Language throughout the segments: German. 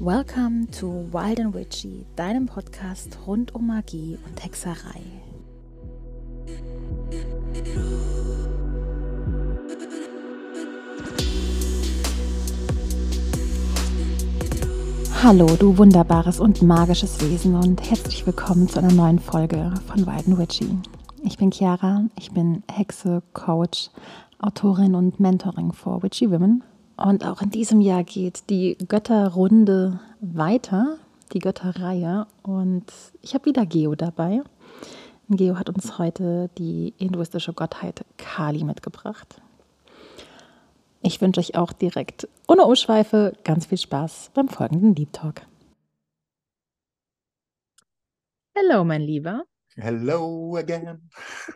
Welcome to Wild and Witchy, deinem Podcast rund um Magie und Hexerei. Hallo, du wunderbares und magisches Wesen und herzlich willkommen zu einer neuen Folge von Wild and Witchy. Ich bin Chiara, ich bin Hexe, Coach, Autorin und Mentoring for Witchy Women. Und auch in diesem Jahr geht die Götterrunde weiter, die Götterreihe. Und ich habe wieder Geo dabei. Geo hat uns heute die hinduistische Gottheit Kali mitgebracht. Ich wünsche euch auch direkt ohne Umschweife ganz viel Spaß beim folgenden Deep Talk. Hallo, mein Lieber. Hello again.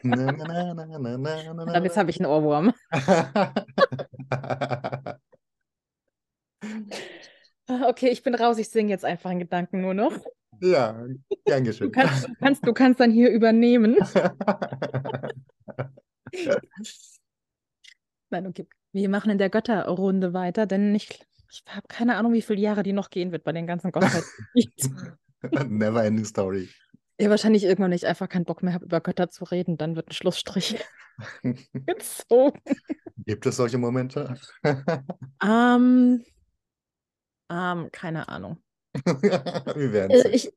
Na, na, na, na, na, na, Aber jetzt habe ich einen Ohrwurm. Okay, ich bin raus. Ich singe jetzt einfach in Gedanken nur noch. ja, gern Du geschehen. kannst, du kannst, du kannst dann hier übernehmen. Nein, okay. Wir machen in der Götterrunde weiter, denn ich, ich habe keine Ahnung, wie viele Jahre die noch gehen wird bei den ganzen Gottheiten. Never ending story. Ja, wahrscheinlich irgendwann, wenn ich einfach keinen Bock mehr habe, über Götter zu reden, dann wird ein Schlussstrich gezogen. Gibt es solche Momente? Ähm, ähm, keine Ahnung. Wir werden Äh, ich,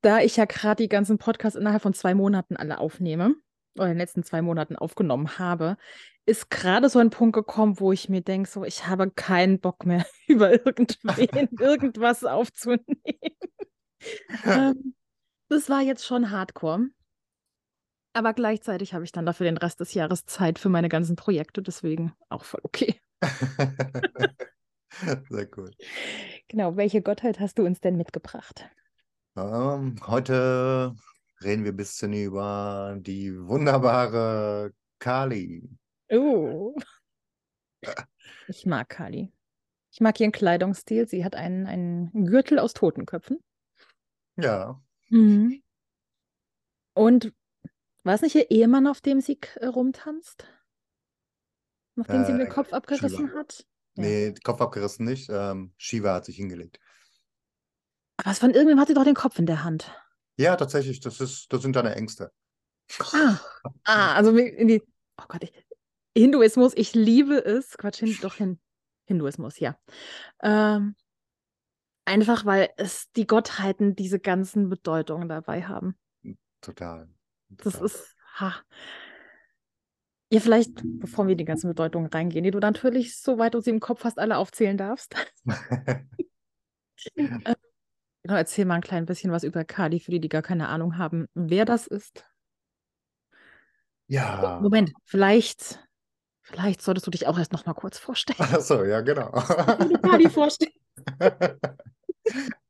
da ich ja gerade die ganzen Podcasts innerhalb von zwei Monaten alle aufnehme, oder in den letzten zwei Monaten aufgenommen habe, ist gerade so ein Punkt gekommen, wo ich mir denke, so, ich habe keinen Bock mehr, über irgendwen irgendwas aufzunehmen. Ähm, das war jetzt schon hardcore. Aber gleichzeitig habe ich dann dafür den Rest des Jahres Zeit für meine ganzen Projekte, deswegen auch voll okay. Sehr cool. Genau, welche Gottheit hast du uns denn mitgebracht? Ähm, heute reden wir ein bisschen über die wunderbare Kali. Oh. Ich mag Kali. Ich mag ihren Kleidungsstil. Sie hat einen, einen Gürtel aus Totenköpfen. Ja, Mhm. Und war es nicht ihr Ehemann, auf dem sie äh, rumtanzt? Nachdem sie ihm den Äh, Kopf abgerissen Shiva. hat? Ja. nee, Kopf abgerissen nicht. Ähm, Shiva hat sich hingelegt. Aber es von irgendwem hat sie doch den Kopf in der Hand. Ja, tatsächlich, das ist, das sind deine Ängste. Ah, ah also in die, oh Gott, ich, Hinduismus, ich liebe es. Quatsch, hin, doch hin, Hinduismus, ja. Ähm, einfach, weil es die Gottheiten diese ganzen Bedeutungen dabei haben. Total. Das total. ist, ha. Ja, vielleicht, bevor wir in die ganzen Bedeutungen reingehen, die du natürlich, soweit du sie im Kopf hast, alle aufzählen darfst. Genau, erzähl mal ein klein bisschen was über Kali, für die, die gar keine Ahnung haben, wer das ist. Ja. Moment, vielleicht, vielleicht solltest du dich auch erst noch mal kurz vorstellen. Achso, ja, genau. Kali vorstellen.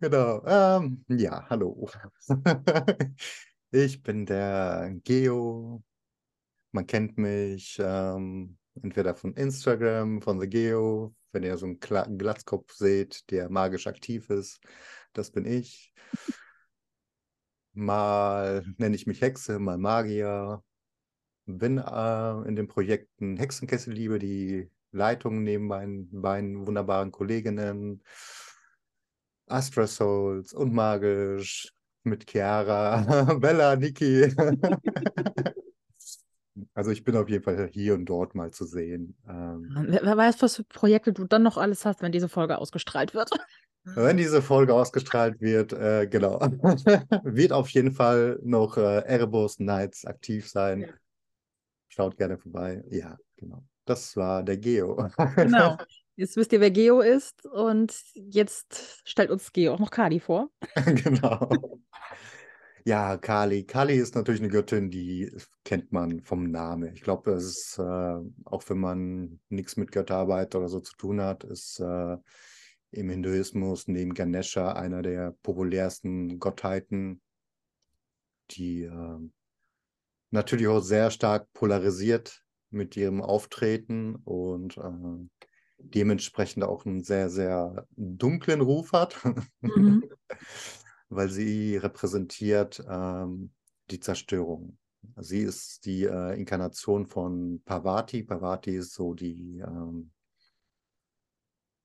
Genau. Ähm, ja, hallo. Ich bin der Geo. Man kennt mich ähm, entweder von Instagram, von The Geo, wenn ihr so einen Kla Glatzkopf seht, der magisch aktiv ist. Das bin ich. Mal nenne ich mich Hexe, mal Magier. Bin äh, in den Projekten Hexenkessel Liebe, die Leitung neben meinen beiden wunderbaren Kolleginnen. Astra Souls und Magisch mit Chiara, Bella, Niki. Also ich bin auf jeden Fall hier und dort mal zu sehen. Ähm, Wer, wer weiß, was für Projekte du dann noch alles hast, wenn diese Folge ausgestrahlt wird. wenn diese Folge ausgestrahlt wird, äh, genau, wird auf jeden Fall noch äh, Erebos Nights aktiv sein. Ja. Schaut gerne vorbei. Ja, genau. Das war der Geo. Genau. Jetzt wisst ihr, wer Geo ist und jetzt stellt uns Geo auch noch Kali vor. Genau. Ja, Kali. Kali ist natürlich eine Göttin, die kennt man vom Namen. Ich glaube, es ist, äh, auch wenn man nichts mit Götterarbeit oder so zu tun hat, ist äh, im Hinduismus neben Ganesha einer der populärsten Gottheiten, die äh, natürlich auch sehr stark polarisiert mit ihrem Auftreten und äh, dementsprechend auch einen sehr, sehr dunklen Ruf hat. Mhm. weil sie repräsentiert ähm, die Zerstörung. Sie ist die äh, Inkarnation von Parvati. Parvati ist so die ähm,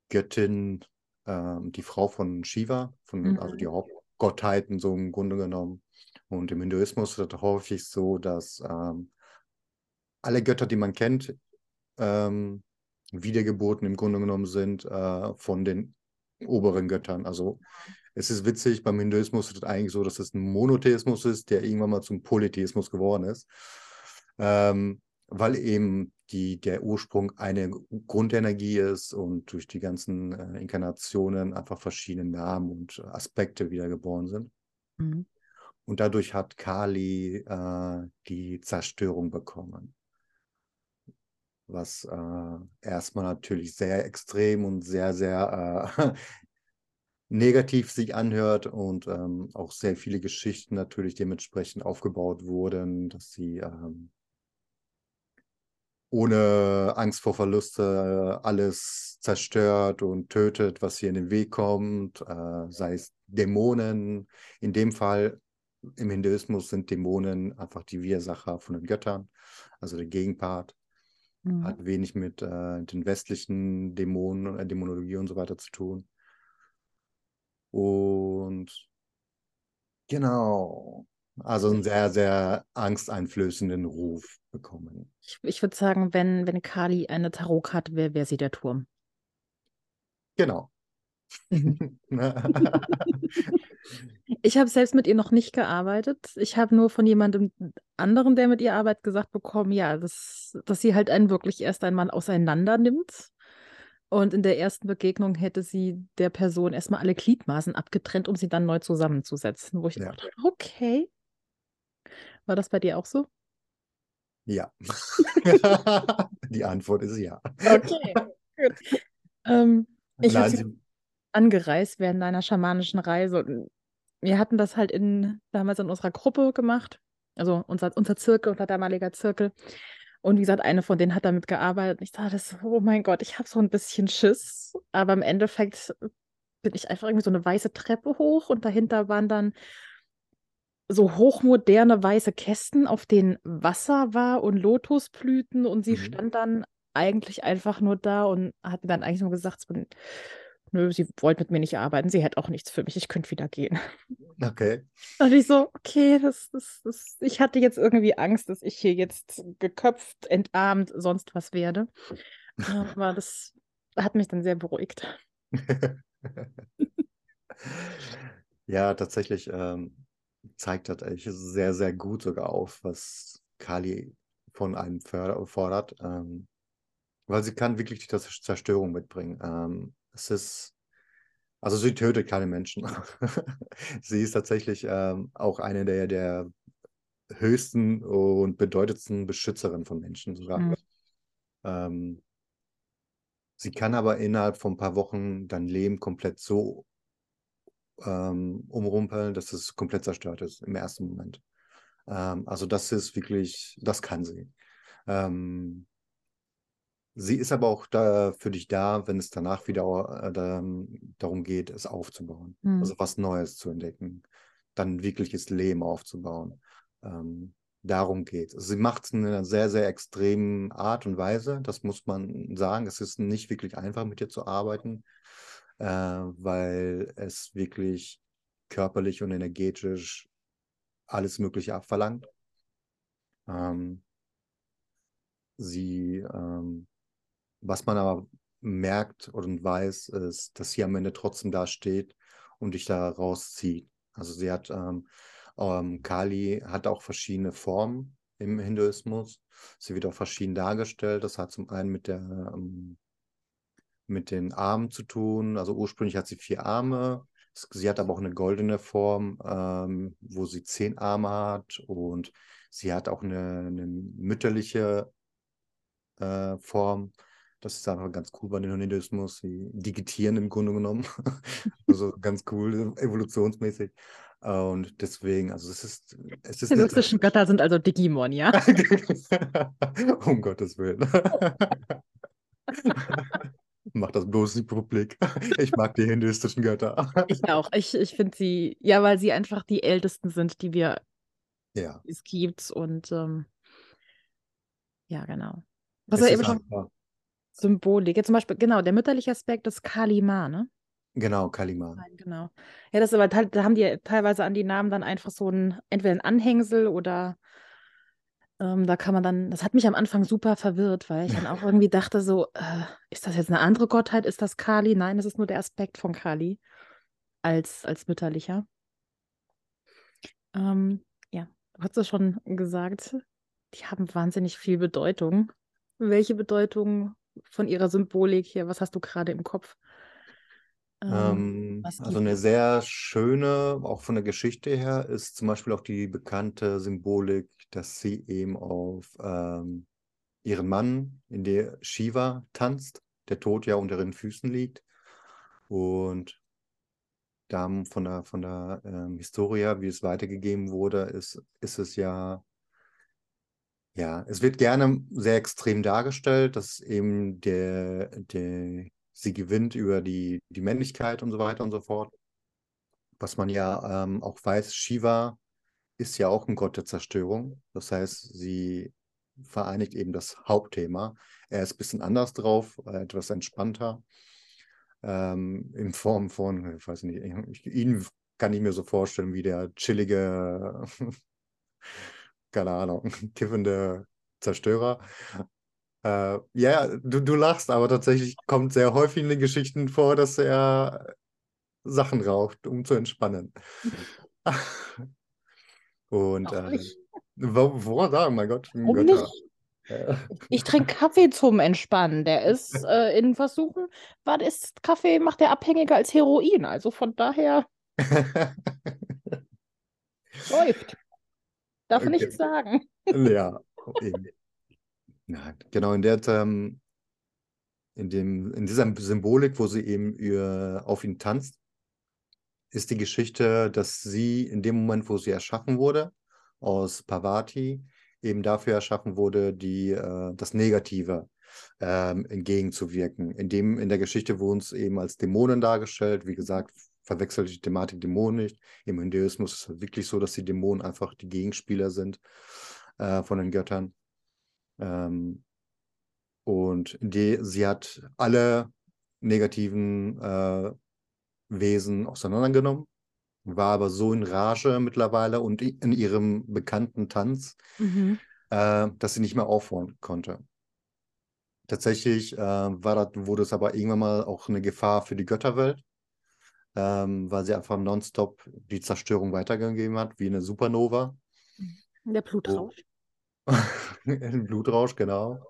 Göttin, ähm, die Frau von Shiva, von, mhm. also die Hauptgottheiten so im Grunde genommen. Und im Hinduismus ist es häufig so, dass ähm, alle Götter, die man kennt, ähm, Wiedergeburten im Grunde genommen sind äh, von den oberen Göttern. Also es ist witzig, beim Hinduismus ist es eigentlich so, dass es ein Monotheismus ist, der irgendwann mal zum Polytheismus geworden ist. Ähm, weil eben die, der Ursprung eine Grundenergie ist und durch die ganzen äh, Inkarnationen einfach verschiedene Namen und Aspekte wiedergeboren sind. Mhm. Und dadurch hat Kali äh, die Zerstörung bekommen. Was äh, erstmal natürlich sehr extrem und sehr, sehr äh, negativ sich anhört und ähm, auch sehr viele Geschichten natürlich dementsprechend aufgebaut wurden, dass sie ähm, ohne Angst vor Verluste alles zerstört und tötet, was hier in den Weg kommt, äh, sei es Dämonen. In dem Fall im Hinduismus sind Dämonen einfach die Widersacher von den Göttern, also der Gegenpart. Mhm. Hat wenig mit äh, den westlichen Dämonen, äh, Dämonologie und so weiter zu tun. Und genau, also einen sehr, sehr angsteinflößenden Ruf bekommen. Ich, ich würde sagen, wenn, wenn Kali eine Tarotkarte wäre, wäre sie der Turm. Genau. Ich habe selbst mit ihr noch nicht gearbeitet. Ich habe nur von jemandem anderen, der mit ihr arbeitet, gesagt bekommen, ja, dass, dass sie halt einen wirklich erst einmal auseinander nimmt. Und in der ersten Begegnung hätte sie der Person erstmal alle Gliedmaßen abgetrennt, um sie dann neu zusammenzusetzen. Wo ich ja. dachte, okay. War das bei dir auch so? Ja. Die Antwort ist ja. Okay, gut. Ähm, ich habe sie angereist während einer schamanischen Reise. Wir hatten das halt in, damals in unserer Gruppe gemacht. Also unser, unser Zirkel, unser damaliger Zirkel. Und wie gesagt, eine von denen hat damit gearbeitet. Und ich dachte, so, oh mein Gott, ich habe so ein bisschen Schiss. Aber im Endeffekt bin ich einfach irgendwie so eine weiße Treppe hoch und dahinter waren dann so hochmoderne weiße Kästen, auf denen Wasser war und Lotusblüten und sie mhm. stand dann eigentlich einfach nur da und hat mir dann eigentlich nur gesagt, nö, sie wollte mit mir nicht arbeiten, sie hätte auch nichts für mich, ich könnte wieder gehen. Okay. Und ich so, okay, das, das, das, ich hatte jetzt irgendwie Angst, dass ich hier jetzt geköpft, entarmt, sonst was werde. Aber das hat mich dann sehr beruhigt. ja, tatsächlich. Ähm zeigt das eigentlich sehr, sehr gut sogar auf, was Kali von einem fordert, ähm, weil sie kann wirklich die Zerstörung mitbringen. Ähm, es ist, also sie tötet keine Menschen. sie ist tatsächlich ähm, auch eine der, der höchsten und bedeutendsten Beschützerinnen von Menschen sogar. Mhm. Ähm, sie kann aber innerhalb von ein paar Wochen dein Leben komplett so ähm, umrumpeln, dass es komplett zerstört ist im ersten Moment. Ähm, also das ist wirklich, das kann sie. Ähm, sie ist aber auch da für dich da, wenn es danach wieder äh, da, darum geht, es aufzubauen. Mhm. Also was Neues zu entdecken. Dann wirkliches Leben aufzubauen. Ähm, darum geht es. Sie macht es in einer sehr, sehr extremen Art und Weise. Das muss man sagen. Es ist nicht wirklich einfach, mit ihr zu arbeiten äh, weil es wirklich körperlich und energetisch alles Mögliche abverlangt. Ähm, sie, ähm, was man aber merkt und weiß, ist, dass sie am Ende trotzdem da steht und dich da rauszieht. Also sie hat, ähm, ähm, Kali hat auch verschiedene Formen im Hinduismus. Sie wird auch verschieden dargestellt. Das hat zum einen mit der ähm, mit den Armen zu tun. Also ursprünglich hat sie vier Arme. Sie hat aber auch eine goldene Form, ähm, wo sie zehn Arme hat. Und sie hat auch eine, eine mütterliche äh, Form. Das ist einfach ganz cool bei den Hinduismus. Sie digitieren im Grunde genommen. also ganz cool, evolutionsmäßig. Und deswegen, also es ist. Es ist die mystischen Götter sind also Digimon, ja? um Gottes Willen. Mach das bloß nicht publik. Ich mag die hinduistischen Götter. Ich auch. Ich, ich finde sie, ja, weil sie einfach die ältesten sind, die wir Ja. es gibt. Und ähm, ja, genau. Was Es er eben schon einfach, Symbolik. Jetzt zum Beispiel, genau, der mütterliche Aspekt ist Kalima, ne? genau, Kalima. Nein, genau. Ja, das ist aber, da haben die teilweise an die Namen dann einfach so ein, entweder ein Anhängsel oder ähm, da kann man dann, das hat mich am Anfang super verwirrt, weil ich dann auch irgendwie dachte so, äh, ist das jetzt eine andere Gottheit? Ist das Kali? Nein, das ist nur der Aspekt von Kali als, als mütterlicher. Ähm, ja, du hast es schon gesagt, die haben wahnsinnig viel Bedeutung. Welche Bedeutung von ihrer Symbolik hier, was hast du gerade im Kopf? Ähm, Ähm, also eine sehr schöne, auch von der Geschichte her, ist zum Beispiel auch die bekannte Symbolik, dass sie eben auf ähm, ihren Mann, in der Shiva tanzt, der Tod ja unter ihren Füßen liegt. Und da von der, von der ähm, Historia, wie es weitergegeben wurde, ist, ist es ja, ja, es wird gerne sehr extrem dargestellt, dass eben der, der, sie gewinnt über die, die Männlichkeit und so weiter und so fort. Was man ja ähm, auch weiß, Shiva ist ja auch ein Gott der Zerstörung. Das heißt, sie vereinigt eben das Hauptthema. Er ist ein bisschen anders drauf, äh, etwas entspannter. Ähm, in Form von, ich weiß nicht, ich, ihn kann ich mir so vorstellen wie der chillige, keine Ahnung, kiffende Zerstörer. Äh, ja, du, du lachst, aber tatsächlich kommt sehr häufig in den Geschichten vor, dass er Sachen raucht, um zu entspannen. Und äh, woran sagen, mein Gott, Warum Götter. nicht? Ich trinke Kaffee zum Entspannen. Der ist äh, in Versuchen, was ist Kaffee, macht der abhängiger als Heroin. Also von daher läuft. Darf Okay. nichts sagen. Ja, eben. Ja, genau, in der, ähm, in dem, in dieser Symbolik, wo sie eben ihr, auf ihn tanzt, ist die Geschichte, dass sie in dem Moment, wo sie erschaffen wurde, aus Parvati, eben dafür erschaffen wurde, die, äh, das Negative ähm, entgegenzuwirken. In dem, in der Geschichte wurden es eben als Dämonen dargestellt. Wie gesagt, verwechselt die Thematik Dämonen nicht. Im Hinduismus ist es wirklich so, dass die Dämonen einfach die Gegenspieler sind äh, von den Göttern. Ähm, und die, sie hat alle negativen äh, Wesen auseinandergenommen, war aber so in Rage mittlerweile und in ihrem bekannten Tanz, Mhm. äh, dass sie nicht mehr aufhören konnte. Tatsächlich äh, war das, wurde es aber irgendwann mal auch eine Gefahr für die Götterwelt, ähm, weil sie einfach nonstop die Zerstörung weitergegeben hat, wie eine Supernova. Der Blutrausch. Ein Blutrausch, genau.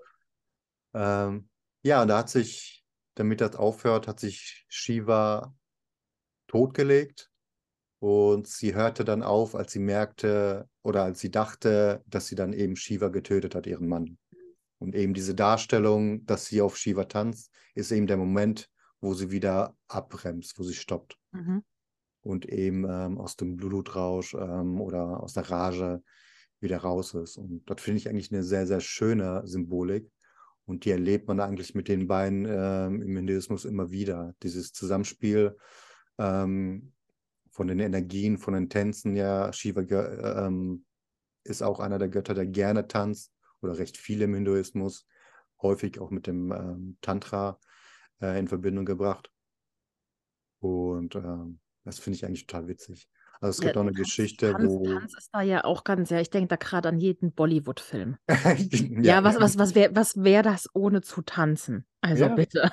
Ähm, ja, und da hat sich, damit das aufhört, hat sich Shiva totgelegt und sie hörte dann auf, als sie merkte oder als sie dachte, dass sie dann eben Shiva getötet hat, ihren Mann. Und eben diese Darstellung, dass sie auf Shiva tanzt, ist eben der Moment, wo sie wieder abbremst, wo sie stoppt Mhm. und eben ähm, aus dem Blutrausch ähm, oder aus der Rage wieder raus ist. Und das finde ich eigentlich eine sehr, sehr schöne Symbolik. Und die erlebt man eigentlich mit den beiden ähm, im Hinduismus immer wieder. Dieses Zusammenspiel ähm, von den Energien, von den Tänzen. Ja, Shiva ähm, ist auch einer der Götter, der gerne tanzt oder recht viel im Hinduismus, häufig auch mit dem ähm, Tantra äh, in Verbindung gebracht. Und ähm, das finde ich eigentlich total witzig. Also es Ja, gibt auch eine Tanz, Geschichte, Tanz, wo Tanz ist da ja auch ganz, ja, ich denke da gerade an jeden Bollywood-Film. ja, Ja, was, was, was wäre was wär das ohne zu tanzen? Also Ja. bitte.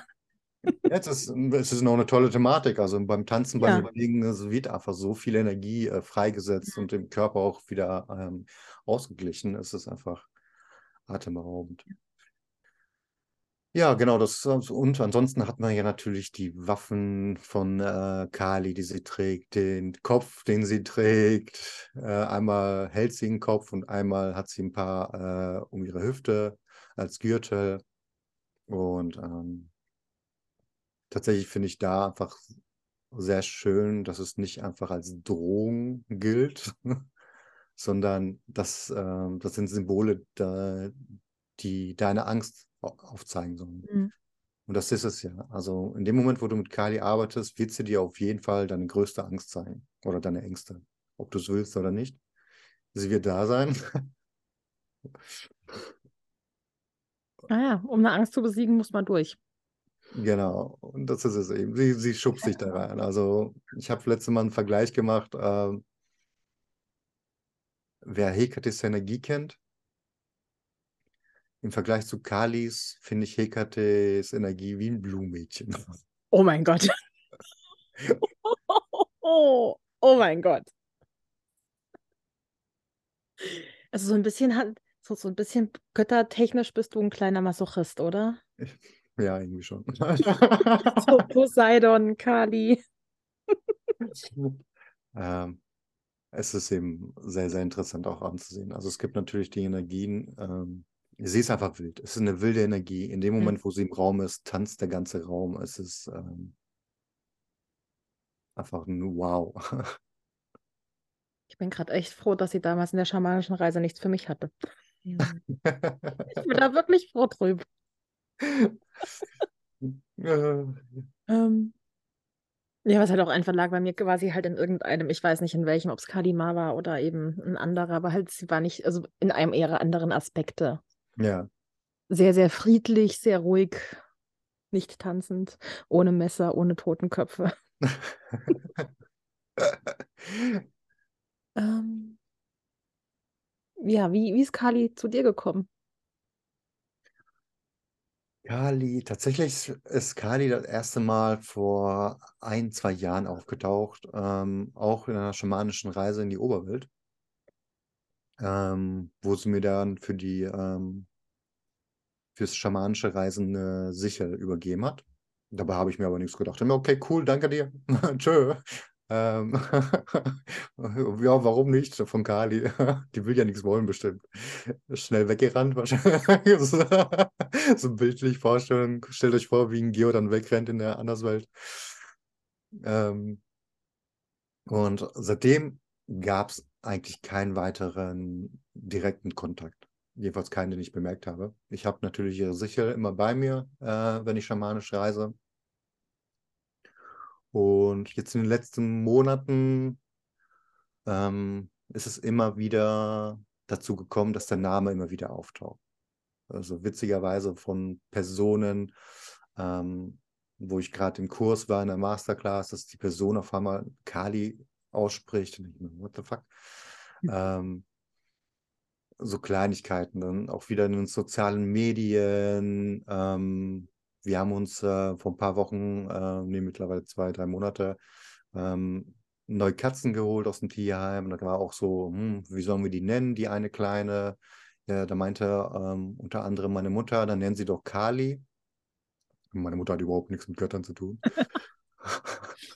Ja, es ist, es ist noch eine tolle Thematik. Also beim Tanzen, Ja. beim Bewegen, es wird einfach so viel Energie äh, freigesetzt und im Körper auch wieder ähm, ausgeglichen. Es ist einfach atemberaubend. Ja, genau. Das, und ansonsten hat man ja natürlich die Waffen von äh, Kali, die sie trägt, den Kopf, den sie trägt. Äh, einmal hält sie den Kopf und einmal hat sie ein paar äh, um ihre Hüfte als Gürtel. Und ähm, tatsächlich finde ich da einfach sehr schön, dass es nicht einfach als Drohung gilt, sondern dass, ähm, das sind Symbole, die deine Angst aufzeigen sollen. Mhm. Und das ist es ja. Also in dem Moment, wo du mit Kali arbeitest, wird sie dir auf jeden Fall deine größte Angst sein oder deine Ängste, ob du es willst oder nicht. sie wird da sein. Ah ja, um eine Angst zu besiegen, muss man durch. Genau, und das ist es eben. Sie, sie schubst sich da rein. Also, ich habe letztes Mal einen Vergleich gemacht. Äh, wer Hekates Energie kennt, im Vergleich zu Kalis finde ich Hekates Energie wie ein Blumenmädchen. Oh mein Gott. oh, oh mein Gott. Also so ein bisschen so, so ein bisschen göttertechnisch bist du ein kleiner Masochist, oder? Ja, irgendwie schon. So Poseidon, Kali. ähm, es ist eben sehr, sehr interessant auch anzusehen. Also es gibt natürlich die Energien, ähm, sie ist einfach wild. Es ist eine wilde Energie. In dem Mhm. Moment, wo sie im Raum ist, tanzt der ganze Raum. Es ist ähm, einfach ein Wow. Ich bin gerade echt froh, dass sie damals in der schamanischen Reise nichts für mich hatte. Ich bin da wirklich froh drüber. Äh, Ähm, ja, was halt auch einfach lag bei mir quasi halt in irgendeinem, ich weiß nicht in welchem, ob es Kalima war oder eben ein anderer, aber halt sie war nicht, also in einem ihrer anderen Aspekte. Ja. Sehr, sehr friedlich, sehr ruhig, nicht tanzend, ohne Messer, ohne Totenköpfe. Ähm, ja, wie, wie ist Kali zu dir gekommen? Kali, tatsächlich ist Kali das erste Mal vor ein, zwei Jahren aufgetaucht, ähm, auch in einer schamanischen Reise in die Oberwelt, ähm, wo sie mir dann für die ähm, fürs schamanische Reisen eine Sichel übergeben hat. Dabei habe ich mir aber nichts gedacht. Mir, okay, cool, danke dir. Tschö. Ähm, ja, warum nicht? Von Kali. Die will ja nichts wollen, bestimmt. Schnell weggerannt wahrscheinlich. so, so bildlich vorstellen. Stellt euch vor, wie ein Geo dann wegrennt in der Anderswelt. Ähm, und seitdem gab es eigentlich keinen weiteren direkten Kontakt. Jedenfalls keinen, den ich bemerkt habe. Ich habe natürlich ihre Sichel immer bei mir, äh, wenn ich schamanisch reise. Und jetzt in den letzten Monaten ähm, ist es immer wieder dazu gekommen, dass der Name immer wieder auftaucht. Also witzigerweise von Personen, ähm, wo ich gerade im Kurs war in der Masterclass, dass die Person auf einmal Kali ausspricht. Und ich what the fuck? Ähm, so Kleinigkeiten, dann auch wieder in den sozialen Medien. Ähm, wir haben uns äh, vor ein paar Wochen, äh, nee, mittlerweile zwei, drei Monate, ähm, neue Katzen geholt aus dem Tierheim. Und da war auch so, hm, wie sollen wir die nennen, die eine kleine? Ja, da meinte ähm, unter anderem meine Mutter, dann nennen sie doch Kali. Meine Mutter hat überhaupt nichts mit Göttern zu tun.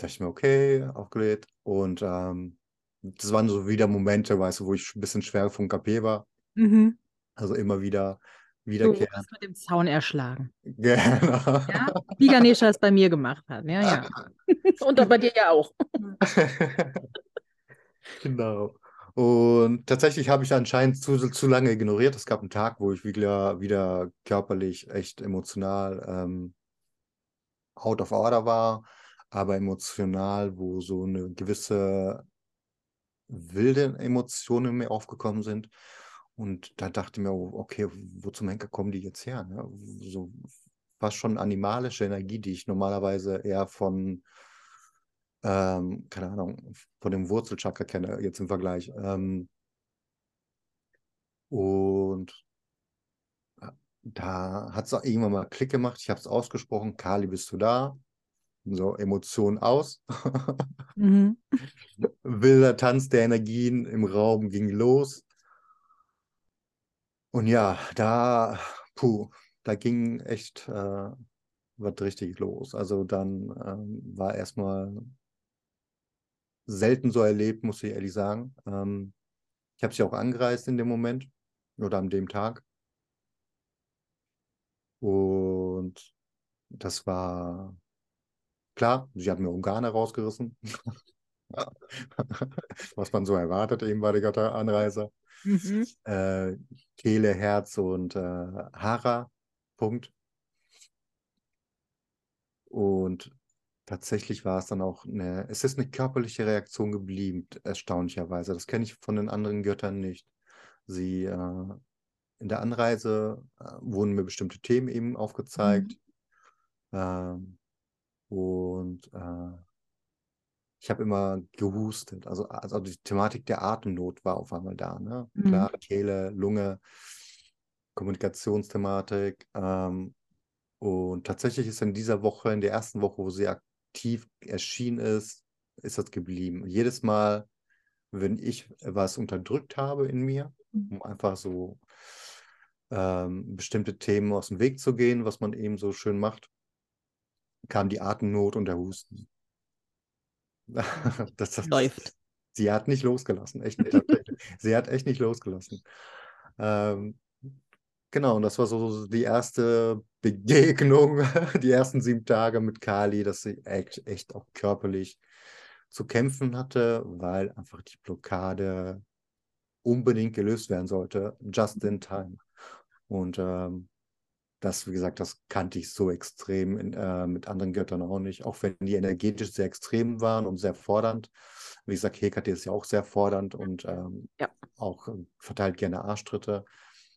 da dachte ich mir, okay, aufgelegt. Und ähm, das waren so wieder Momente, weißt du, wo ich ein bisschen schwer vom KP war. Mhm. Also immer wieder Du wiederkehren. wurdest mit dem Zaun erschlagen. Genau. Ja? Wie Ganesha es bei mir gemacht hat. Ja, ja. Und bei dir ja auch. Genau. Und tatsächlich habe ich anscheinend zu, zu lange ignoriert. Es gab einen Tag, wo ich wieder, wieder körperlich echt emotional ähm, out of order war, aber emotional, wo so eine gewisse wilde Emotionen mir aufgekommen sind. Und da dachte ich mir, okay, wo zum Henker kommen die jetzt her? Ne? So fast schon animalische Energie, die ich normalerweise eher von, ähm, keine Ahnung, von dem Wurzelchakra kenne, jetzt im Vergleich. Ähm, und äh, da hat es irgendwann mal Klick gemacht. Ich habe es ausgesprochen, Kali, bist du da? So, Emotionen aus. Mhm. Wilder Tanz der Energien im Raum ging los. Und ja, da, puh, da ging echt äh, was richtig los. Also dann ähm, war erstmal selten so erlebt, muss ich ehrlich sagen. Ähm, ich habe sie auch angereist in dem Moment oder an dem Tag. Und das war klar, sie hat mir Organe rausgerissen. Was man so erwartet eben bei der Götteranreise. Mhm. Äh, Kehle, Herz und äh, Hara. Punkt. Und tatsächlich war es dann auch eine, es ist eine körperliche Reaktion geblieben, erstaunlicherweise. Das kenne ich von den anderen Göttern nicht. Sie äh, in der Anreise äh, wurden mir bestimmte Themen eben aufgezeigt. Mhm. Ähm, und äh, ich habe immer gehustet. Also, also die Thematik der Atemnot war auf einmal da. Ne? Mhm. Klar, Kehle, Lunge, Kommunikationsthematik. Ähm, und tatsächlich ist in dieser Woche, in der ersten Woche, wo sie aktiv erschienen ist, ist das geblieben. Jedes Mal, wenn ich was unterdrückt habe in mir, mhm. um einfach so ähm, bestimmte Themen aus dem Weg zu gehen, was man eben so schön macht, kam die Atemnot und der Husten. das, das, Läuft. Sie hat nicht losgelassen, echt nicht. sie hat echt nicht losgelassen. Ähm, genau, und das war so die erste Begegnung, die ersten sieben Tage mit Kali, dass sie echt, echt auch körperlich zu kämpfen hatte, weil einfach die Blockade unbedingt gelöst werden sollte, just in time. Und ähm, das, wie gesagt, das kannte ich so extrem in, äh, mit anderen Göttern auch nicht, auch wenn die energetisch sehr extrem waren und sehr fordernd. Wie gesagt, Hekate ist ja auch sehr fordernd und ähm, ja. auch äh, verteilt gerne Arschtritte.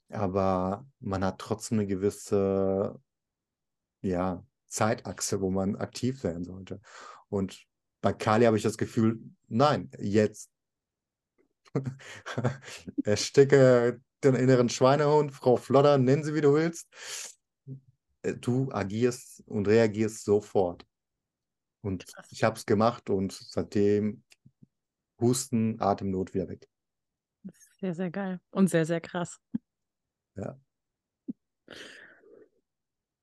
Aber man hat trotzdem eine gewisse ja, Zeitachse, wo man aktiv sein sollte. Und bei Kali habe ich das Gefühl, nein, jetzt ersticke den inneren Schweinehund, Frau Flodder, nennen sie wie du willst. Äh, du agierst und reagierst sofort. Und ich habe es gemacht und seitdem Husten, Atemnot wieder weg. Sehr, sehr geil und sehr, sehr krass. Ja.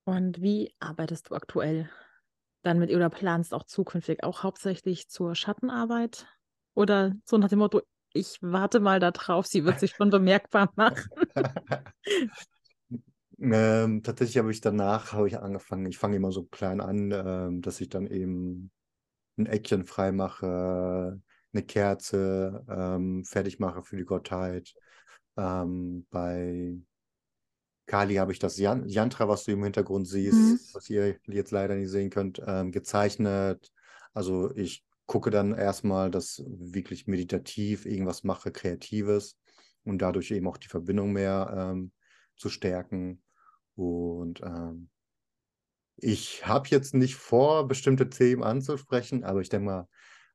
Und wie arbeitest du aktuell dann mit oder planst auch zukünftig auch hauptsächlich zur Schattenarbeit? Oder so nach dem Motto, ich warte mal darauf, sie wird sich schon bemerkbar machen. ähm, tatsächlich habe ich danach habe ich angefangen, ich fange immer so klein an, ähm, dass ich dann eben ein Eckchen frei mache, eine Kerze ähm, fertig mache für die Gottheit. Ähm, bei Kali habe ich das Yantra, was du im Hintergrund siehst, mhm. was ihr jetzt leider nicht sehen könnt, ähm, gezeichnet. Also ich gucke dann erstmal, dass wirklich meditativ irgendwas mache, Kreatives und dadurch eben auch die Verbindung mehr ähm, zu stärken. Und ähm, ich habe jetzt nicht vor, bestimmte Themen anzusprechen, aber ich denke mal,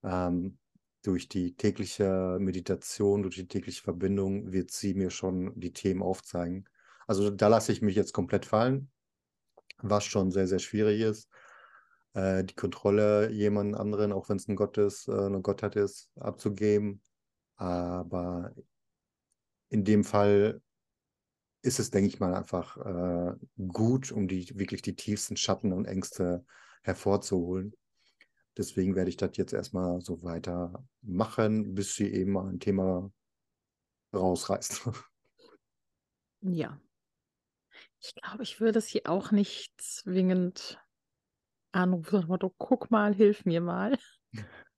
ähm, durch die tägliche Meditation, durch die tägliche Verbindung wird sie mir schon die Themen aufzeigen. Also da lasse ich mich jetzt komplett fallen, was schon sehr, sehr schwierig ist äh, die Kontrolle jemand anderen, auch wenn es ein Gott ist, äh, eine Gottheit ist, abzugeben. Aber in dem Fall ist es, denke ich mal, einfach äh, gut, um die wirklich die tiefsten Schatten und Ängste hervorzuholen. Deswegen werde ich das jetzt erstmal so weiter machen, bis sie eben ein Thema rausreißt. Ja. Ich glaube, ich würde es hier auch nicht zwingend Anruf nach dem Motto, guck mal, hilf mir mal.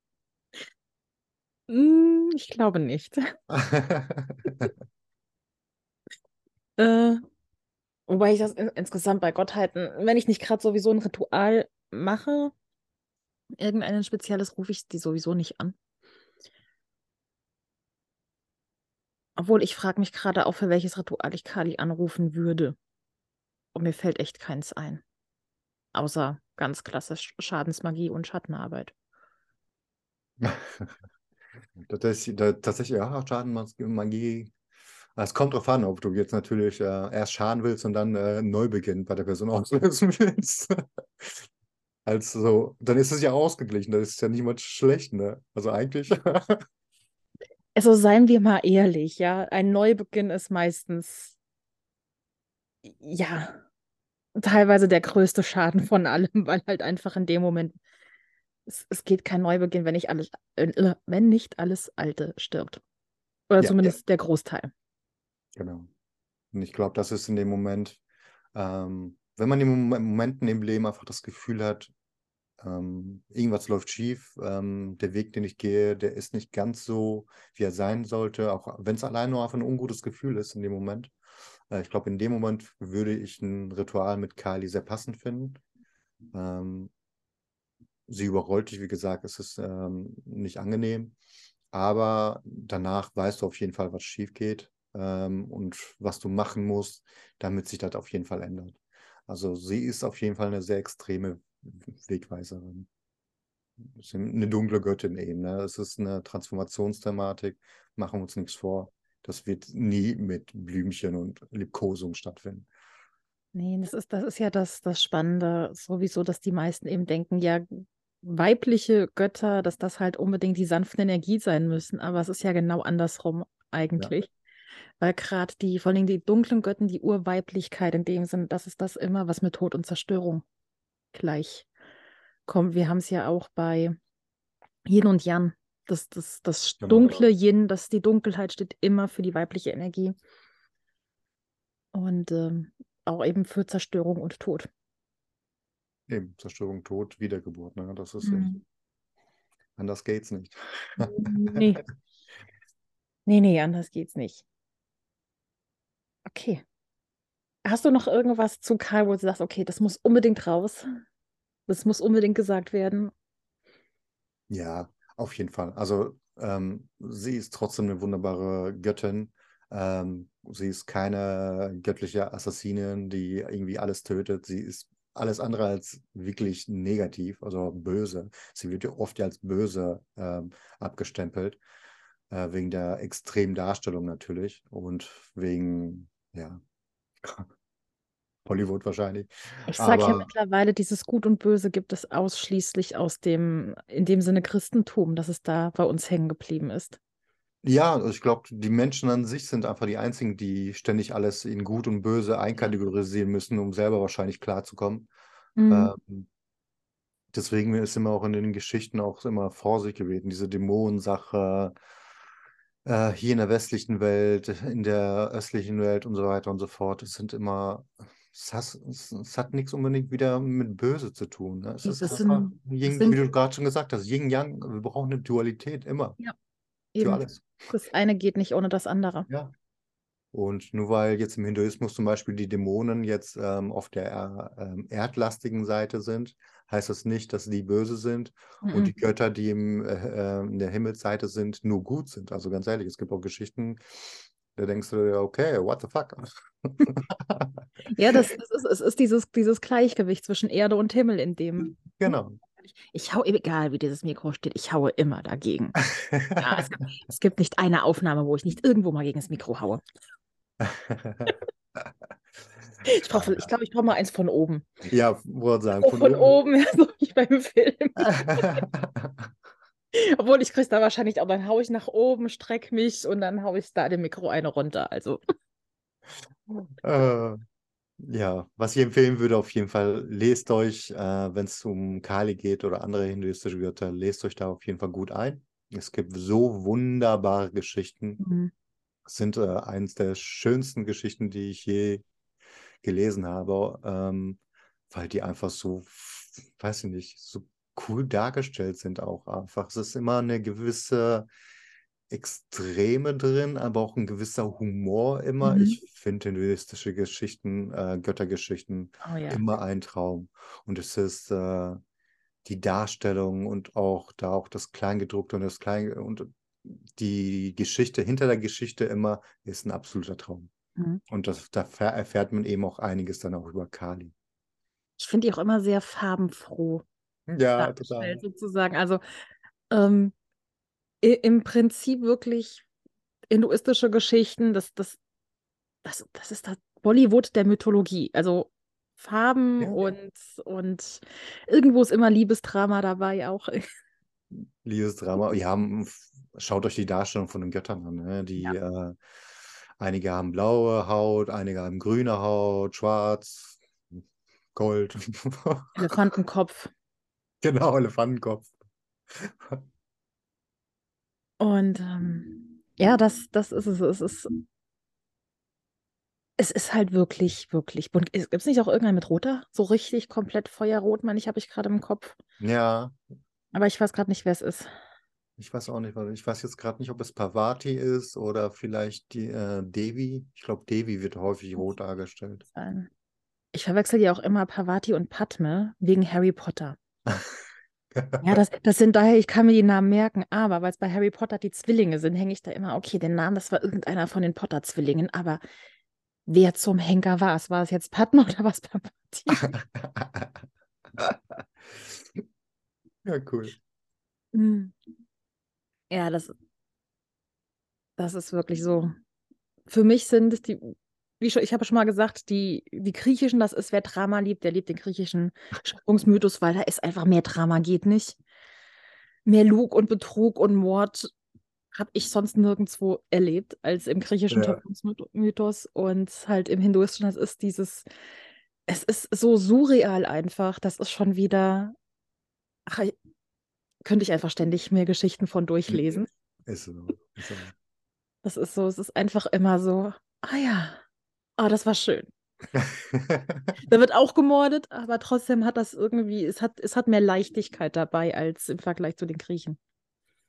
Hm, ich glaube nicht. äh, wobei ich das in, insgesamt bei Gottheiten, wenn ich nicht gerade sowieso ein Ritual mache, irgendein spezielles, rufe ich die sowieso nicht an. Obwohl ich frage mich gerade auch, für welches Ritual ich Kali anrufen würde. Und mir fällt echt keins ein. Außer ganz klassisch Schadensmagie und Schattenarbeit. das ist, tatsächlich, ja, Schadenmagie. Es kommt darauf an, ob du jetzt natürlich äh, erst schaden willst und dann äh, Neubeginn bei der Person auslösen willst. also, dann ist es ja ausgeglichen, das ist ja niemand schlecht, ne? Also eigentlich. also seien wir mal ehrlich, ja, ein Neubeginn ist meistens ja teilweise der größte Schaden von allem, weil halt einfach in dem Moment es, es geht kein Neubeginn, wenn nicht alles, äh, wenn nicht alles Alte stirbt. Oder ja, zumindest ja. der Großteil. Genau. Und ich glaube, das ist in dem Moment, ähm, wenn man im Momenten im Leben einfach das Gefühl hat, ähm, irgendwas läuft schief, ähm, der Weg, den ich gehe, der ist nicht ganz so, wie er sein sollte, auch wenn es allein nur einfach ein ungutes Gefühl ist in dem Moment, äh, ich glaube, in dem Moment würde ich ein Ritual mit Kali sehr passend finden. Ähm, sie überrollt dich, wie gesagt, es ist ähm, nicht angenehm. Aber danach weißt du auf jeden Fall, was schief geht ähm, und was du machen musst, damit sich das auf jeden Fall ändert. Also sie ist auf jeden Fall eine sehr extreme Wegweiserin. eine dunkle Göttin eben. Ne? Es ist eine Transformationsthematik. Machen wir uns nichts vor. Das wird nie mit Blümchen und Liebkosung stattfinden. Nee, das ist, das ist ja das, das Spannende, sowieso, dass die meisten eben denken, ja, weibliche Götter, dass das halt unbedingt die sanfte Energie sein müssen. Aber es ist ja genau andersrum eigentlich. Ja. Weil gerade die, vor allem die dunklen Götten, die Urweiblichkeit in dem Sinne, das ist das immer, was mit Tod und Zerstörung gleich kommt. Wir haben es ja auch bei Yin und Yang. Das, das, das genau. dunkle Yin, das die Dunkelheit steht immer für die weibliche Energie. Und ähm, auch eben für Zerstörung und Tod. Eben, Zerstörung, Tod, Wiedergeburt. Ne? Das ist mhm. anders geht's nicht. nee. Nee, nee, anders geht's nicht. Okay. Hast du noch irgendwas zu Karl, wo du sagst, okay, das muss unbedingt raus? Das muss unbedingt gesagt werden? Ja, auf jeden Fall. Also ähm, sie ist trotzdem eine wunderbare Göttin. Ähm, sie ist keine göttliche Assassinin, die irgendwie alles tötet. Sie ist alles andere als wirklich negativ, also böse. Sie wird ja oft als böse ähm, abgestempelt, äh, wegen der extremen Darstellung natürlich und wegen, ja, Hollywood wahrscheinlich. Ich sage ja mittlerweile, dieses Gut und Böse gibt es ausschließlich aus dem, in dem Sinne Christentum, dass es da bei uns hängen geblieben ist. Ja, also ich glaube, die Menschen an sich sind einfach die einzigen, die ständig alles in Gut und Böse einkategorisieren müssen, um selber wahrscheinlich klarzukommen. Mhm. Ähm, deswegen ist immer auch in den Geschichten auch immer Vorsicht gewesen, diese Dämonensache, äh, hier in der westlichen Welt, in der östlichen Welt und so weiter und so fort. Es sind immer, es, has, es, hat nichts unbedingt wieder mit Böse zu tun. Ne? Es ist einfach, sind, Yin, sind, wie du gerade schon gesagt hast, Yin Yang, wir brauchen eine Dualität immer. Ja, eben. Für alles. Das eine geht nicht ohne das andere. Ja. Und nur weil jetzt im Hinduismus zum Beispiel die Dämonen jetzt ähm, auf der ähm, erdlastigen Seite sind, heißt das nicht, dass die böse sind mhm. und die Götter, die im, äh, äh, in der Himmelsseite sind, nur gut sind. Also ganz ehrlich, es gibt auch Geschichten, da denkst du okay, what the fuck? ja, das, das ist, es ist dieses, dieses Gleichgewicht zwischen Erde und Himmel in dem. Genau. Ich hau, egal wie dieses Mikro steht, ich haue immer dagegen. ja, es, es, gibt nicht eine Aufnahme, wo ich nicht irgendwo mal gegen das Mikro haue. ich brauche, ich glaube, ich brauche mal eins von oben. Ja, wollte sagen. Von, von oben, ja, so wie beim Film. Obwohl ich kriege da wahrscheinlich auch, dann haue ich nach oben, strecke mich und dann haue ich da dem Mikro eine runter. Also. Äh, ja, was ich empfehlen würde, auf jeden Fall, lest euch, äh, wenn es um Kali geht oder andere hinduistische Götter, lest euch da auf jeden Fall gut ein. Es gibt so wunderbare Geschichten. Mhm. Sind äh, eines der schönsten Geschichten, die ich je gelesen habe, ähm, weil die einfach so, weiß ich nicht, so cool dargestellt sind auch einfach. Es ist immer eine gewisse Extreme drin, aber auch ein gewisser Humor immer. Mhm. Ich finde hinduistische Geschichten, äh, Göttergeschichten oh, ja. immer ein Traum. Und es ist äh, die Darstellung und auch da auch das Kleingedruckte und das Klein und die Geschichte hinter der Geschichte immer ist ein absoluter Traum. Mhm. Und das, da erfährt man eben auch einiges dann auch über Kali. Ich finde die auch immer sehr farbenfroh. Ja, total. Sozusagen. Also ähm, im Prinzip wirklich hinduistische Geschichten, das, das, das, das ist das Bollywood der Mythologie. Also Farben ja. und, und irgendwo ist immer Liebesdrama dabei auch. Liebesdrama, ja, schaut euch die Darstellung von den Göttern an. Ne? Die, ja. äh, einige haben blaue Haut, einige haben grüne Haut, schwarz, Gold. Elefantenkopf. Genau, Elefantenkopf. Und ähm, ja, das, das ist es. Es ist, es ist halt wirklich, wirklich bunt. Gibt es nicht auch irgendein mit roter? So richtig komplett feuerrot, meine ich, habe ich gerade im Kopf. Ja. Aber ich weiß gerade nicht, wer es ist. Ich weiß auch nicht, ich weiß jetzt gerade nicht, ob es Pavati ist oder vielleicht die äh, Devi. Ich glaube, Devi wird häufig rot dargestellt. Ich verwechsel ja auch immer Pavati und Padme wegen Harry Potter. Ja, das, das sind daher, ich kann mir die Namen merken, aber weil es bei Harry Potter die Zwillinge sind, hänge ich da immer, okay, den Namen, das war irgendeiner von den Potter-Zwillingen, aber wer zum Henker war es? War es jetzt Padma oder was Martin? Ja, cool. Hm. Ja, das, das ist wirklich so. Für mich sind es die, wie schon, ich habe schon mal gesagt, die, die griechischen, das ist, wer Drama liebt, der liebt den griechischen Schöpfungsmythos, weil da ist einfach mehr Drama, geht nicht. Mehr Lug und Betrug und Mord habe ich sonst nirgendwo erlebt als im griechischen Ja. Schöpfungsmythos und halt im hinduistischen, das ist dieses, es ist so surreal einfach, das ist schon wieder, ach, ich- könnte ich einfach ständig mir Geschichten von durchlesen. Ist so. Ist so. Das ist so, es ist einfach immer so, ah ja, ah, das war schön. Da wird auch gemordet, aber trotzdem hat das irgendwie, es hat, es hat mehr Leichtigkeit dabei als im Vergleich zu den Griechen.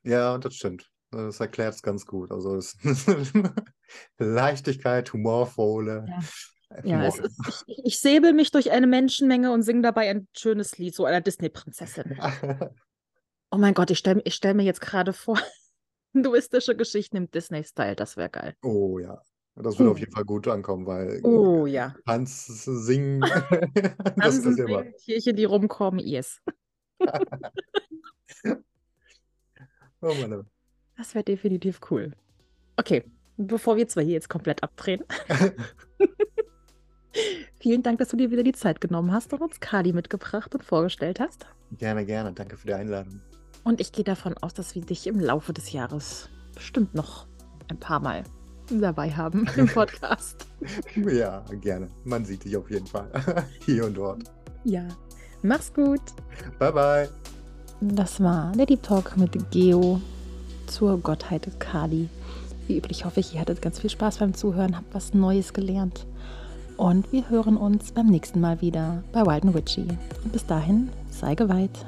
Ja, das stimmt. Das erklärt es ganz gut. Also es Leichtigkeit, humorvolle. Ja, es Humor. ist, ich, ich säbel mich durch eine Menschenmenge und singe dabei ein schönes Lied, so einer Disney-Prinzessin. Oh mein Gott, ich stelle stell mir jetzt gerade vor, hinduistische Geschichten im Disney-Style, das wäre geil. Oh ja. Das wird Oh. auf jeden Fall gut ankommen, weil Oh ja. Tanz, Singen, das ist immer. singen, Kirche, die rumkommen, yes. Oh Mann. Das wäre definitiv cool. Okay, bevor wir zwei hier jetzt komplett abdrehen. Vielen Dank, dass du dir wieder die Zeit genommen hast und uns Kali mitgebracht und vorgestellt hast. Gerne, gerne. Danke für die Einladung. Und ich gehe davon aus, dass wir dich im Laufe des Jahres bestimmt noch ein paar Mal dabei haben im Podcast. Ja, gerne. Man sieht dich auf jeden Fall. Hier und dort. ja, mach's gut. Bye, bye. Das war der Deep Talk mit Geo zur Gottheit Kali. Wie üblich hoffe ich, ihr hattet ganz viel Spaß beim Zuhören, habt was Neues gelernt. Und wir hören uns beim nächsten Mal wieder bei Wild and Witchy. Und bis dahin, sei geweiht.